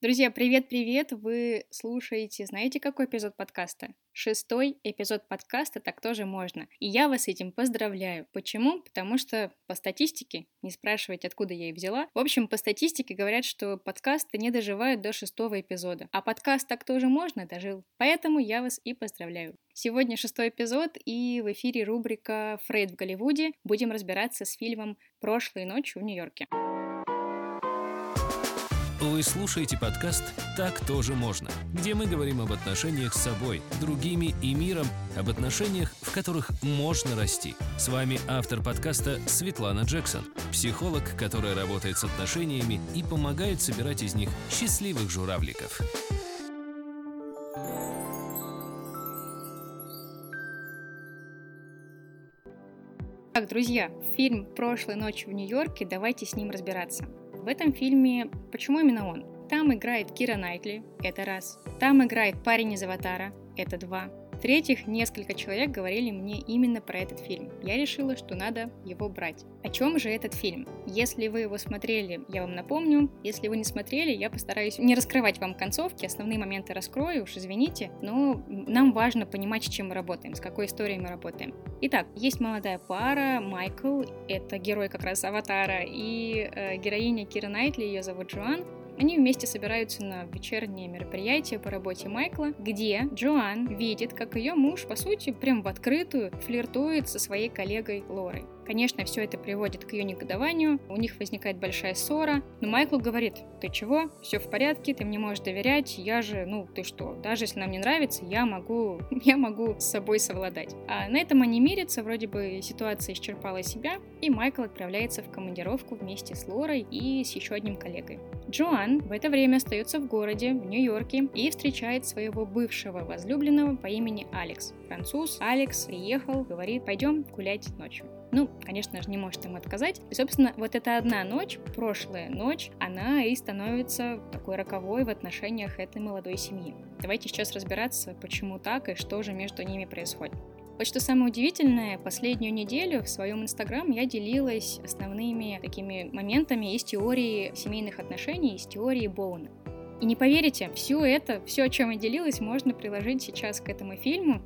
Друзья, привет-привет! Вы слушаете, знаете, какой эпизод подкаста? Шестой эпизод подкаста «Так тоже можно». И я вас с этим поздравляю. Почему? Потому что по статистике, не спрашивайте, откуда я их взяла, в общем, по статистике говорят, что подкасты не доживают до шестого эпизода. А подкаст «Так тоже можно» дожил. Поэтому я вас и поздравляю. Сегодня шестой эпизод, и в эфире рубрика «Фрейд в Голливуде». Будем разбираться с фильмом «Прошлой ночью в Нью-Йорке». Вы слушаете подкаст «Так тоже можно», где мы говорим об отношениях с собой, другими и миром, об отношениях, в которых можно расти. С вами автор подкаста Светлана Джексон, психолог, которая работает с отношениями и помогает собирать из них счастливых журавликов. Так, друзья, фильм «Прошлой ночью в Нью-Йорке», давайте с ним разбираться. В этом фильме, почему именно он? Там играет Кира Найтли, это раз. Там играет парень из Аватара, это два. В-третьих, несколько человек говорили мне именно про этот фильм. Я решила, что надо его брать. О чем же этот фильм? Если вы его смотрели, я вам напомню. Если вы не смотрели, я постараюсь не раскрывать вам концовки, основные моменты раскрою, уж извините. Но нам важно понимать, с чем мы работаем, с какой историей мы работаем. Итак, есть молодая пара, Майкл, это герой как раз Аватара, и э, героиня Кира Найтли, ее зовут Джоан. Они вместе собираются на вечернее мероприятие по работе Майкла, где Джоан видит, как ее муж, по сути, прям в открытую флиртует со своей коллегой Лорой. Конечно, все это приводит к ее негодованию, у них возникает большая ссора, но Майкл говорит, ты чего, все в порядке, ты мне можешь доверять, я же, ну, ты что, даже если нам не нравится, я могу, я могу с собой совладать. А на этом они мирятся, вроде бы ситуация исчерпала себя, и Майкл отправляется в командировку вместе с Лорой и с еще одним коллегой. Джоан в это время остается в городе, в Нью-Йорке, и встречает своего бывшего возлюбленного по имени Алекс. Француз Алекс приехал, говорит, пойдем гулять ночью. Ну, конечно же, не может им отказать. И, собственно, вот эта одна ночь, прошлая ночь, она и становится такой роковой в отношениях этой молодой семьи. Давайте сейчас разбираться, почему так и что же между ними происходит. Вот что самое удивительное, последнюю неделю в своем инстаграм я делилась основными такими моментами из теории семейных отношений, из теории Боуна. И не поверите, все это, все, о чем я делилась, можно приложить сейчас к этому фильму,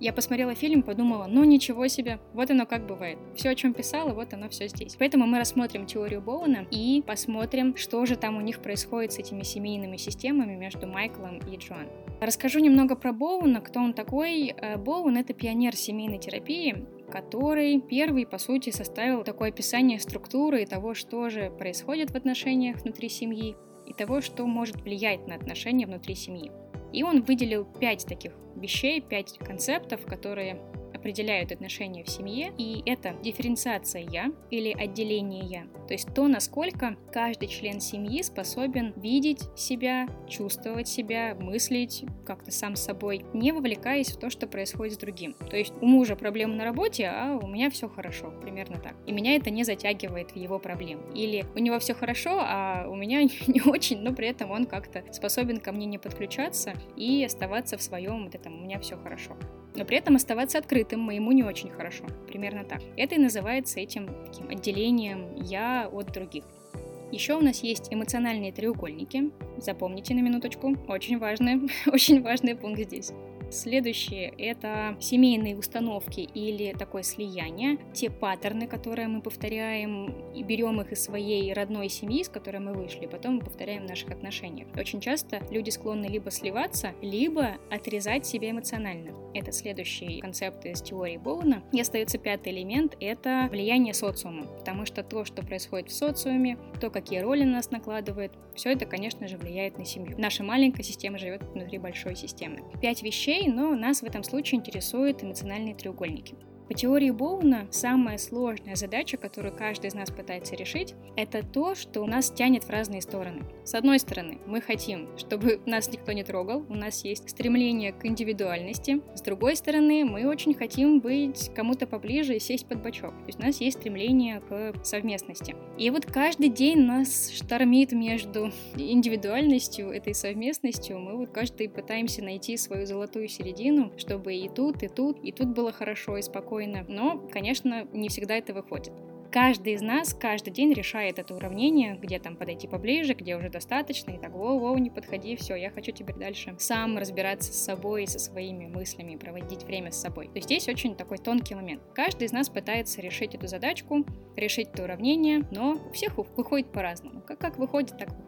я посмотрела фильм, подумала, ну ничего себе, вот оно как бывает. Все, о чем писала, вот оно все здесь. Поэтому мы рассмотрим теорию Боуна и посмотрим, что же там у них происходит с этими семейными системами между Майклом и Джоан. Расскажу немного про Боуна, кто он такой. Э, Боун — это пионер семейной терапии, который первый, по сути, составил такое описание структуры и того, что же происходит в отношениях внутри семьи, и того, что может влиять на отношения внутри семьи. И он выделил пять таких вещей, пять концептов, которые определяют отношения в семье, и это дифференциация «я» или отделение «я». То есть то, насколько каждый член семьи способен видеть себя, чувствовать себя, мыслить как-то сам с собой, не вовлекаясь в то, что происходит с другим. То есть у мужа проблемы на работе, а у меня все хорошо, примерно так. И меня это не затягивает в его проблем. Или у него все хорошо, а у меня не очень, но при этом он как-то способен ко мне не подключаться и оставаться в своем вот этом «у меня все хорошо» но при этом оставаться открытым моему не очень хорошо. Примерно так. Это и называется этим таким отделением «я» от других. Еще у нас есть эмоциональные треугольники. Запомните на минуточку. Очень важный, очень важный пункт здесь. Следующее — это семейные установки или такое слияние, те паттерны, которые мы повторяем и берем их из своей родной семьи, с которой мы вышли, потом мы повторяем в наших отношениях. Очень часто люди склонны либо сливаться, либо отрезать себя эмоционально. Это следующий концепт из теории Боуна. И остается пятый элемент — это влияние социума, потому что то, что происходит в социуме, то, какие роли на нас накладывают, все это, конечно же, влияет на семью. Наша маленькая система живет внутри большой системы. Пять вещей, вещей, но нас в этом случае интересуют эмоциональные треугольники. По теории Боуна самая сложная задача, которую каждый из нас пытается решить, это то, что у нас тянет в разные стороны. С одной стороны, мы хотим, чтобы нас никто не трогал, у нас есть стремление к индивидуальности. С другой стороны, мы очень хотим быть кому-то поближе и сесть под бочок. То есть у нас есть стремление к совместности. И вот каждый день нас штормит между индивидуальностью, этой совместностью. Мы вот каждый пытаемся найти свою золотую середину, чтобы и тут, и тут, и тут было хорошо и спокойно спокойно, но, конечно, не всегда это выходит. каждый из нас каждый день решает это уравнение, где там подойти поближе, где уже достаточно, и так, воу-воу, не подходи, все, я хочу теперь дальше сам разбираться с собой со своими мыслями, проводить время с собой. То есть здесь очень такой тонкий момент. Каждый из нас пытается решить эту задачку, решить это уравнение, но у всех выходит по-разному. Как, как выходит, так выходит.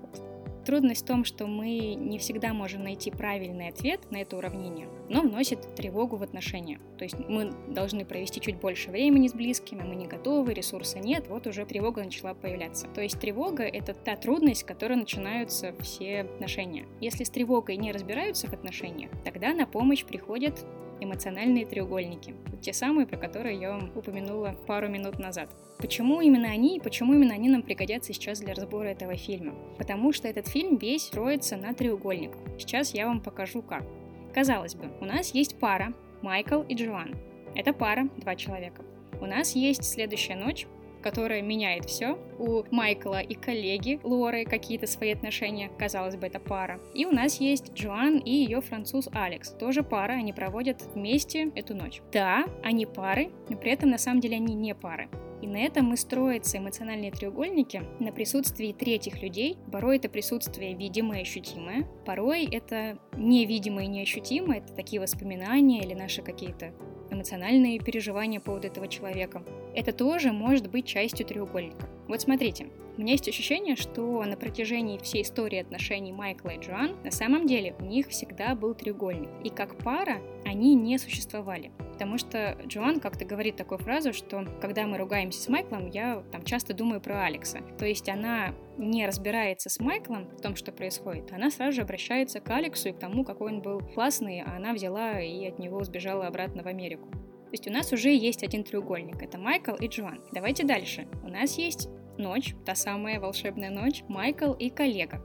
Трудность в том, что мы не всегда можем найти правильный ответ на это уравнение, но вносит тревогу в отношения. То есть мы должны провести чуть больше времени с близкими, мы не готовы, ресурса нет, вот уже тревога начала появляться. То есть тревога — это та трудность, с которой начинаются все отношения. Если с тревогой не разбираются в отношениях, тогда на помощь приходят эмоциональные треугольники. Те самые, про которые я вам упомянула пару минут назад. Почему именно они и почему именно они нам пригодятся сейчас для разбора этого фильма? Потому что этот фильм весь строится на треугольниках. Сейчас я вам покажу как. Казалось бы, у нас есть пара Майкл и Джоан. Это пара, два человека. У нас есть следующая ночь, которая меняет все. У Майкла и коллеги Лоры какие-то свои отношения, казалось бы, это пара. И у нас есть Джоан и ее француз Алекс, тоже пара, они проводят вместе эту ночь. Да, они пары, но при этом на самом деле они не пары. И на этом мы строятся эмоциональные треугольники на присутствии третьих людей. Порой это присутствие видимое и ощутимое, порой это невидимое и неощутимое, это такие воспоминания или наши какие-то эмоциональные переживания по поводу этого человека. Это тоже может быть частью треугольника. Вот смотрите, у меня есть ощущение, что на протяжении всей истории отношений Майкла и Джоан на самом деле у них всегда был треугольник. И как пара они не существовали. Потому что Джоан как-то говорит такую фразу, что когда мы ругаемся с Майклом, я там часто думаю про Алекса. То есть она не разбирается с Майклом в том, что происходит, она сразу же обращается к Алексу и к тому, какой он был классный, а она взяла и от него сбежала обратно в Америку. То есть у нас уже есть один треугольник, это Майкл и Джоан. Давайте дальше. У нас есть ночь, та самая волшебная ночь, Майкл и коллега.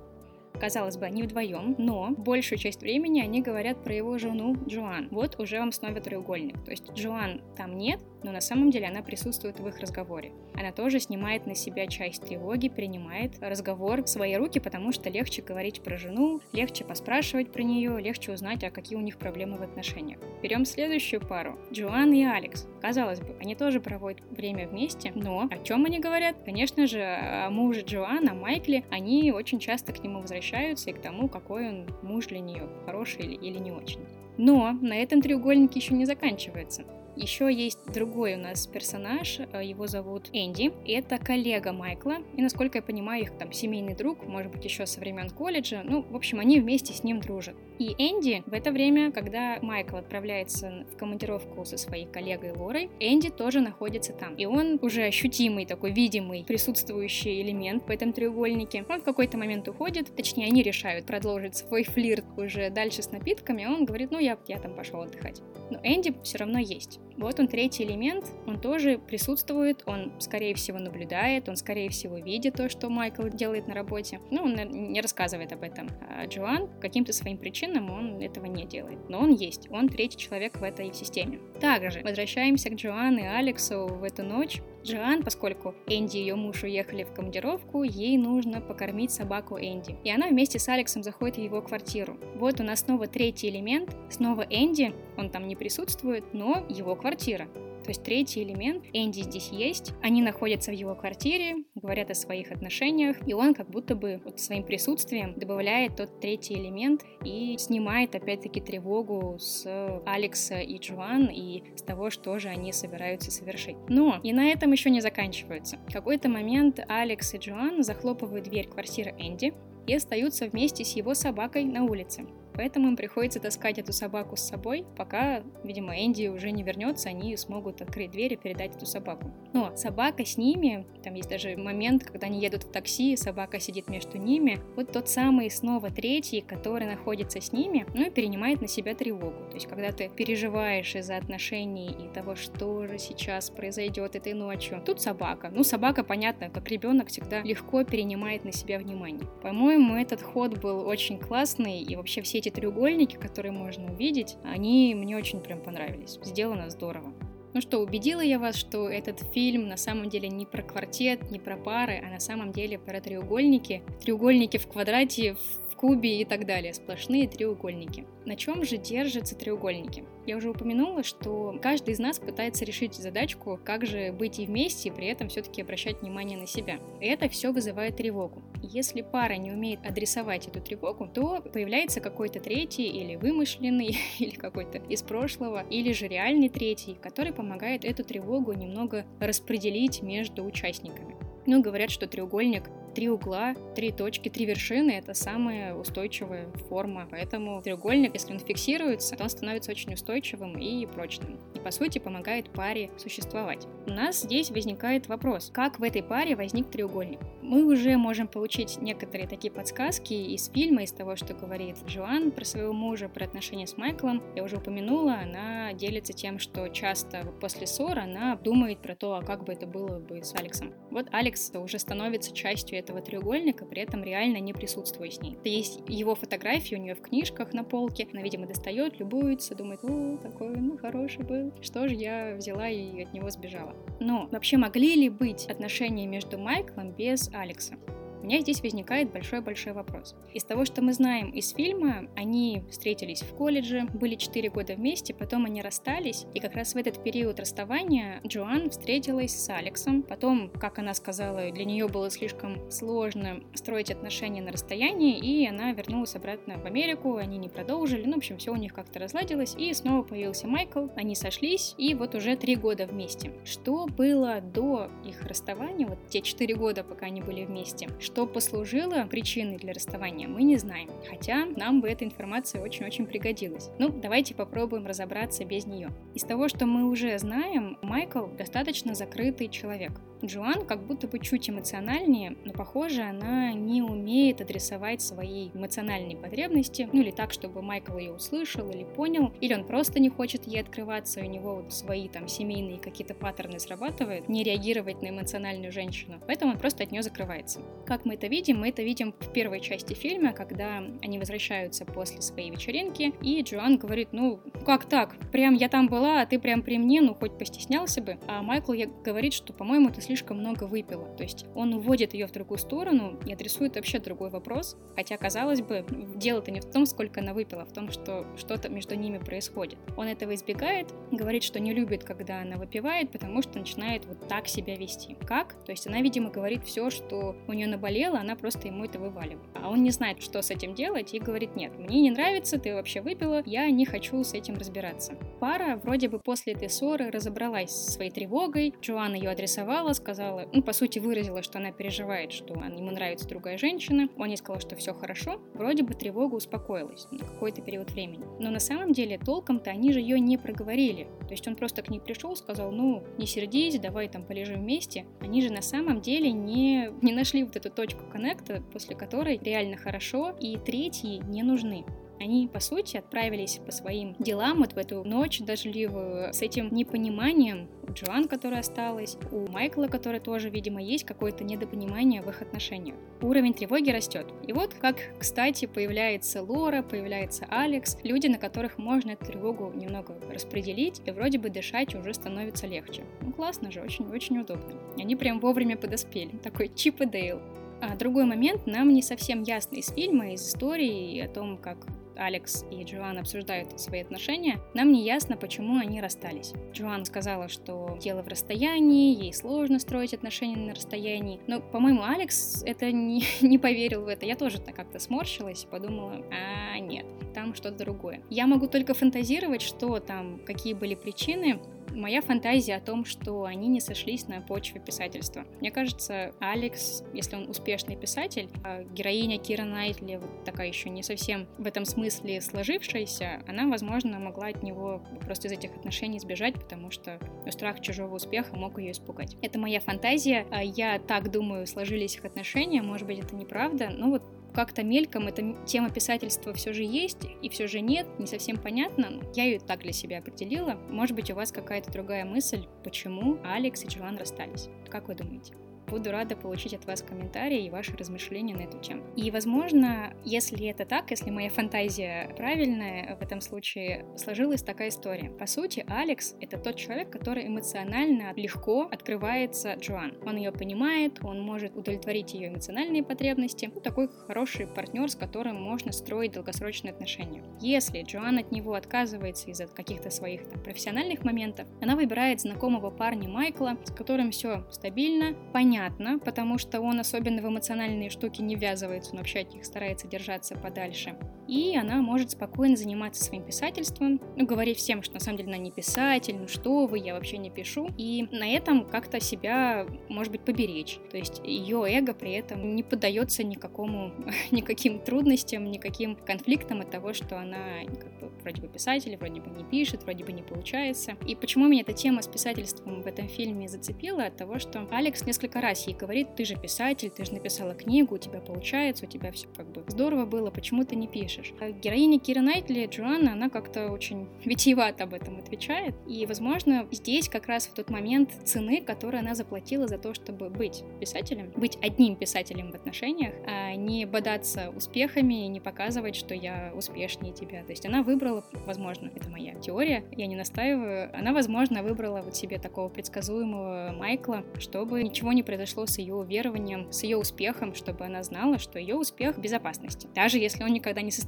Казалось бы, они вдвоем, но большую часть времени они говорят про его жену Джоан. Вот уже вам снова треугольник. То есть Джоан там нет, но на самом деле она присутствует в их разговоре. Она тоже снимает на себя часть тревоги, принимает разговор в свои руки, потому что легче говорить про жену, легче поспрашивать про нее, легче узнать, а какие у них проблемы в отношениях. Берем следующую пару. Джоан и Алекс. Казалось бы, они тоже проводят время вместе, но о чем они говорят? Конечно же, о муже Джоан, о Майкле. Они очень часто к нему возвращаются и к тому, какой он муж для нее, хороший или, не очень. Но на этом треугольник еще не заканчивается. Еще есть другой у нас персонаж, э, его зовут Энди, это коллега Майкла, и, насколько я понимаю, их там семейный друг, может быть, еще со времен колледжа, ну, в общем, они вместе с ним дружат. И Энди в это время, когда Майкл отправляется в командировку со своей коллегой Лорой, Энди тоже находится там, и он уже ощутимый такой видимый присутствующий элемент в этом треугольнике. Он в какой-то момент уходит, точнее, они решают продолжить свой флирт уже дальше с напитками, он говорит, ну, я, я там пошел отдыхать. Но Энди все равно есть. Вот он третий элемент, он тоже присутствует, он, скорее всего, наблюдает, он, скорее всего, видит то, что Майкл делает на работе. Ну, он не рассказывает об этом. А Джоан каким-то своим причинам он этого не делает. Но он есть, он третий человек в этой системе. Также возвращаемся к Джоан и Алексу в эту ночь. Джоан, поскольку Энди и ее муж уехали в командировку, ей нужно покормить собаку Энди. И она вместе с Алексом заходит в его квартиру. Вот у нас снова третий элемент, снова Энди, он там не присутствует, но его квартира. То есть третий элемент, Энди здесь есть, они находятся в его квартире, говорят о своих отношениях, и он как будто бы вот своим присутствием добавляет тот третий элемент и снимает опять-таки тревогу с Алекса и Джоан и с того, что же они собираются совершить. Но и на этом еще не заканчиваются. В какой-то момент Алекс и Джоан захлопывают дверь квартиры Энди и остаются вместе с его собакой на улице. Поэтому им приходится таскать эту собаку с собой, пока, видимо, Энди уже не вернется, они смогут открыть дверь и передать эту собаку. Но собака с ними, там есть даже момент, когда они едут в такси, собака сидит между ними, вот тот самый снова третий, который находится с ними, ну и перенимает на себя тревогу. То есть, когда ты переживаешь из-за отношений и того, что же сейчас произойдет этой ночью, тут собака. Ну, собака, понятно, как ребенок всегда легко перенимает на себя внимание. По-моему, этот ход был очень классный, и вообще все эти треугольники, которые можно увидеть, они мне очень прям понравились. Сделано здорово. Ну что, убедила я вас, что этот фильм на самом деле не про квартет, не про пары, а на самом деле про треугольники. Треугольники в квадрате, в кубе и так далее, сплошные треугольники. На чем же держатся треугольники? Я уже упомянула, что каждый из нас пытается решить задачку, как же быть и вместе, и при этом все-таки обращать внимание на себя. Это все вызывает тревогу. Если пара не умеет адресовать эту тревогу, то появляется какой-то третий или вымышленный, или какой-то из прошлого, или же реальный третий, который помогает эту тревогу немного распределить между участниками. Ну, говорят, что треугольник три угла, три точки, три вершины — это самая устойчивая форма. Поэтому треугольник, если он фиксируется, то он становится очень устойчивым и прочным. И, по сути, помогает паре существовать. У нас здесь возникает вопрос, как в этой паре возник треугольник? Мы уже можем получить некоторые такие подсказки из фильма, из того, что говорит Джоан про своего мужа, про отношения с Майклом. Я уже упомянула, она делится тем, что часто после ссор она думает про то, а как бы это было бы с Алексом. Вот Алекс уже становится частью этого треугольника, при этом реально не присутствуя с ней. Есть его фотографии у нее в книжках на полке, она, видимо, достает, любуется, думает, о, такой, ну, хороший был, что же я взяла и от него сбежала. Но вообще могли ли быть отношения между Майклом без Алекса? У меня здесь возникает большой-большой вопрос. Из того, что мы знаем из фильма, они встретились в колледже, были 4 года вместе, потом они расстались, и как раз в этот период расставания Джоан встретилась с Алексом. Потом, как она сказала, для нее было слишком сложно строить отношения на расстоянии, и она вернулась обратно в Америку, они не продолжили, ну, в общем, все у них как-то разладилось, и снова появился Майкл, они сошлись, и вот уже 3 года вместе. Что было до их расставания, вот те 4 года, пока они были вместе? Что послужило причиной для расставания, мы не знаем, хотя нам бы эта информация очень-очень пригодилась. Ну, давайте попробуем разобраться без нее. Из того, что мы уже знаем, Майкл достаточно закрытый человек. Джоан как будто бы чуть эмоциональнее, но, похоже, она не умеет адресовать свои эмоциональные потребности, ну или так, чтобы Майкл ее услышал или понял, или он просто не хочет ей открываться, у него вот свои там семейные какие-то паттерны срабатывают, не реагировать на эмоциональную женщину, поэтому он просто от нее закрывается. Как мы это видим? Мы это видим в первой части фильма, когда они возвращаются после своей вечеринки, и Джоан говорит, ну, как так? Прям я там была, а ты прям при мне, ну, хоть постеснялся бы. А Майкл говорит, что, по-моему, ты слишком много выпила. То есть он уводит ее в другую сторону и адресует вообще другой вопрос. Хотя, казалось бы, дело-то не в том, сколько она выпила, а в том, что что-то между ними происходит. Он этого избегает, говорит, что не любит, когда она выпивает, потому что начинает вот так себя вести. Как? То есть она, видимо, говорит все, что у нее наболело, она просто ему это вываливает. А он не знает, что с этим делать, и говорит, нет, мне не нравится, ты вообще выпила, я не хочу с этим разбираться. Пара вроде бы после этой ссоры разобралась со своей тревогой, Джоанна ее адресовала, сказала, ну, по сути, выразила, что она переживает, что ему нравится другая женщина. Он ей сказал, что все хорошо. Вроде бы тревога успокоилась на какой-то период времени. Но на самом деле толком-то они же ее не проговорили. То есть он просто к ней пришел, сказал, ну, не сердись, давай там полежим вместе. Они же на самом деле не, не нашли вот эту точку коннекта, после которой реально хорошо, и третьи не нужны. Они, по сути, отправились по своим делам вот в эту ночь дождливую с этим непониманием. У Джоан, которая осталась, у Майкла, который тоже, видимо, есть какое-то недопонимание в их отношениях. Уровень тревоги растет. И вот как, кстати, появляется Лора, появляется Алекс, люди, на которых можно эту тревогу немного распределить, и вроде бы дышать уже становится легче. Ну классно же, очень-очень удобно. Они прям вовремя подоспели. Такой Чип и Дейл. А другой момент нам не совсем ясно из фильма, из истории о том, как Алекс и Джоан обсуждают свои отношения, нам не ясно, почему они расстались. Джоан сказала, что дело в расстоянии, ей сложно строить отношения на расстоянии. Но, по-моему, Алекс это не, не поверил в это. Я тоже так как-то сморщилась и подумала, а нет, там что-то другое. Я могу только фантазировать, что там, какие были причины, моя фантазия о том, что они не сошлись на почве писательства. Мне кажется, Алекс, если он успешный писатель, а героиня Кира Найтли, вот такая еще не совсем в этом смысле сложившаяся, она, возможно, могла от него просто из этих отношений сбежать, потому что страх чужого успеха мог ее испугать. Это моя фантазия. А я так думаю, сложились их отношения. Может быть, это неправда. Но вот как-то мельком эта тема писательства все же есть, и все же нет, не совсем понятно. Я ее так для себя определила. Может быть, у вас какая-то другая мысль, почему Алекс и Джоан расстались. Как вы думаете? Буду рада получить от вас комментарии и ваши размышления на эту тему. И, возможно, если это так, если моя фантазия правильная, в этом случае сложилась такая история. По сути, Алекс — это тот человек, который эмоционально легко открывается Джоан. Он ее понимает, он может удовлетворить ее эмоциональные потребности. Ну, такой хороший партнер, с которым можно строить долгосрочные отношения. Если Джоан от него отказывается из-за каких-то своих там, профессиональных моментов, она выбирает знакомого парня Майкла, с которым все стабильно, понятно, потому что он особенно в эмоциональные штуки не ввязывается, он вообще от них старается держаться подальше. И она может спокойно заниматься своим писательством, ну, говорить всем, что на самом деле она не писатель, ну что вы, я вообще не пишу. И на этом как-то себя, может быть, поберечь. То есть ее эго при этом не поддается никакому, никаким трудностям, никаким конфликтам от того, что она как бы, вроде бы писатель, вроде бы не пишет, вроде бы не получается. И почему меня эта тема с писательством в этом фильме зацепила? От того, что Алекс несколько раз ей говорит, ты же писатель, ты же написала книгу, у тебя получается, у тебя все как бы здорово было, почему ты не пишешь? А героиня Кира Найтли, Джоанна, она как-то очень витиевато об этом отвечает. И, возможно, здесь как раз в тот момент цены, которую она заплатила за то, чтобы быть писателем, быть одним писателем в отношениях, а не бодаться успехами, не показывать, что я успешнее тебя. То есть она выбрала, возможно, это моя теория, я не настаиваю, она, возможно, выбрала вот себе такого предсказуемого Майкла, чтобы ничего не произошло с ее верованием, с ее успехом, чтобы она знала, что ее успех в безопасности. Даже если он никогда не состоится,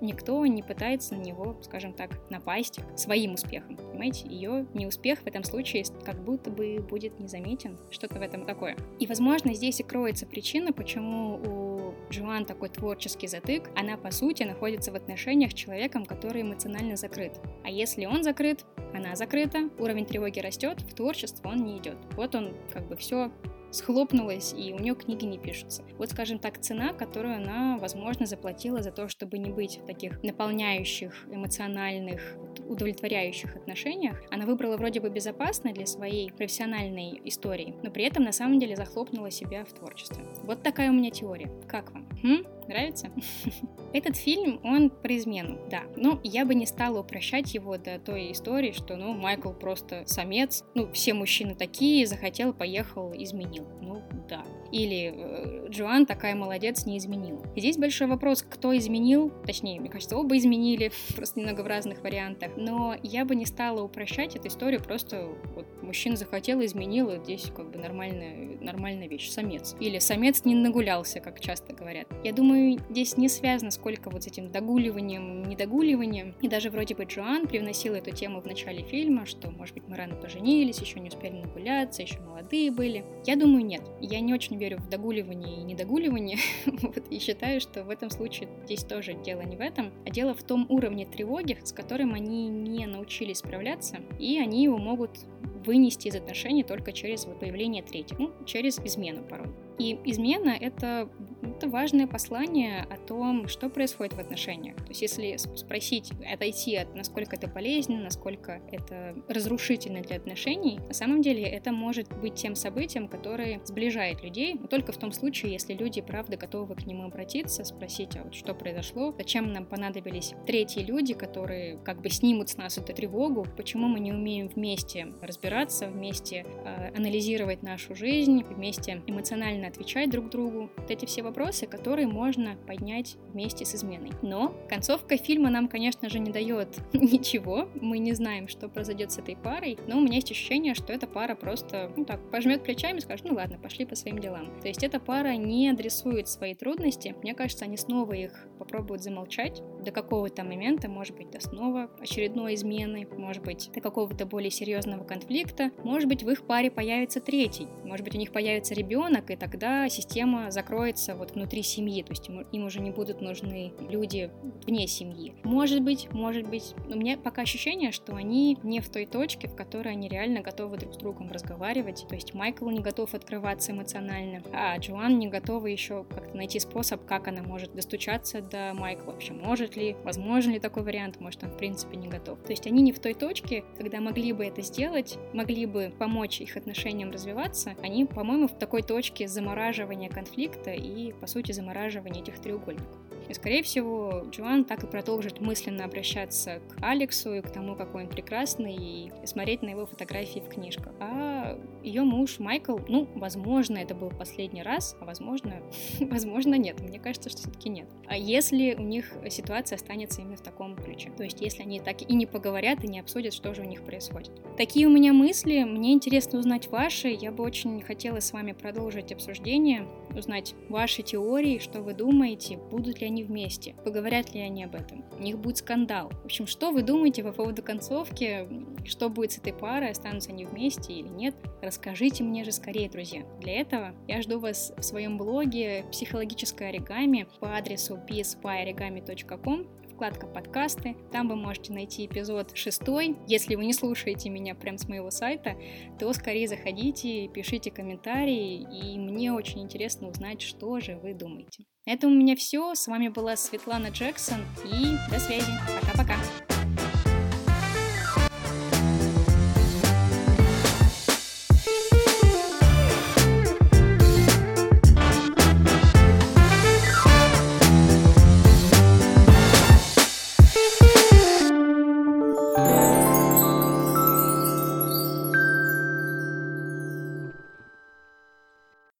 никто не пытается на него, скажем так, напасть своим успехом. Понимаете, ее неуспех в этом случае как будто бы будет незаметен, что-то в этом такое. И, возможно, здесь и кроется причина, почему у Джоан такой творческий затык, она, по сути, находится в отношениях с человеком, который эмоционально закрыт. А если он закрыт, она закрыта, уровень тревоги растет, в творчество он не идет. Вот он как бы все схлопнулась, и у нее книги не пишутся. Вот, скажем так, цена, которую она, возможно, заплатила за то, чтобы не быть в таких наполняющих, эмоциональных, удовлетворяющих отношениях, она выбрала вроде бы безопасно для своей профессиональной истории, но при этом на самом деле захлопнула себя в творчестве. Вот такая у меня теория. Как вам? Хм? Нравится? Этот фильм, он про измену, да. Но я бы не стала упрощать его до той истории, что, ну, Майкл просто самец, ну, все мужчины такие, захотел, поехал, изменил. Да. Или э, Джоан такая молодец, не изменила. здесь большой вопрос, кто изменил, точнее, мне кажется, оба изменили, просто немного в разных вариантах. Но я бы не стала упрощать эту историю, просто вот мужчина захотел, изменил, и здесь как бы нормальная, нормальная вещь, самец. Или самец не нагулялся, как часто говорят. Я думаю, здесь не связано сколько вот с этим догуливанием, недогуливанием. И даже вроде бы Джоан привносила эту тему в начале фильма, что, может быть, мы рано поженились, еще не успели нагуляться, еще молодые были. Я думаю, нет. Я не очень верю в догуливание и недогуливание, вот, и считаю, что в этом случае здесь тоже дело не в этом, а дело в том уровне тревоги, с которым они не научились справляться, и они его могут вынести из отношений только через появление третьего, ну, через измену порой. И измена — это это важное послание о том, что происходит в отношениях. То есть если спросить, отойти от насколько это полезно, насколько это разрушительно для отношений, на самом деле это может быть тем событием, которое сближает людей, но только в том случае, если люди, правда, готовы к нему обратиться, спросить, а вот что произошло, зачем нам понадобились третьи люди, которые как бы снимут с нас эту тревогу, почему мы не умеем вместе разбираться, вместе э, анализировать нашу жизнь, вместе эмоционально отвечать друг другу. Вот эти все вопросы, которые можно поднять вместе с изменой. Но концовка фильма нам, конечно же, не дает ничего. Мы не знаем, что произойдет с этой парой, но у меня есть ощущение, что эта пара просто, ну так, пожмет плечами и скажет, ну ладно, пошли по своим делам. То есть эта пара не адресует свои трудности. Мне кажется, они снова их попробуют замолчать до какого-то момента, может быть, до снова очередной измены, может быть, до какого-то более серьезного конфликта, может быть, в их паре появится третий, может быть, у них появится ребенок, и тогда система закроется вот внутри семьи, то есть им уже не будут нужны люди вне семьи. Может быть, может быть, у меня пока ощущение, что они не в той точке, в которой они реально готовы друг с другом разговаривать, то есть Майкл не готов открываться эмоционально, а Джоан не готова еще как-то найти способ, как она может достучаться до Майкла, вообще может ли, возможен ли такой вариант, может он в принципе не готов. То есть они не в той точке, когда могли бы это сделать, могли бы помочь их отношениям развиваться, они, по-моему, в такой точке замораживания конфликта и, по сути, замораживания этих треугольников. И, скорее всего, Джоан так и продолжит мысленно обращаться к Алексу и к тому, какой он прекрасный, и смотреть на его фотографии в книжках. А ее муж Майкл, ну, возможно, это был последний раз, а возможно, возможно, нет. Мне кажется, что все-таки нет. А если у них ситуация останется именно в таком ключе? То есть, если они так и не поговорят, и не обсудят, что же у них происходит. Такие у меня мысли. Мне интересно узнать ваши. Я бы очень хотела с вами продолжить обсуждение, узнать ваши теории, что вы думаете, будут ли они вместе, поговорят ли они об этом, у них будет скандал. В общем, что вы думаете по поводу концовки, что будет с этой парой, останутся они вместе или нет, расскажите мне же скорее, друзья. Для этого я жду вас в своем блоге «Психологическое оригами» по адресу pspyorigami.com вкладка подкасты. Там вы можете найти эпизод шестой. Если вы не слушаете меня прям с моего сайта, то скорее заходите, пишите комментарии, и мне очень интересно узнать, что же вы думаете. На этом у меня все. С вами была Светлана Джексон, и до связи. Пока-пока.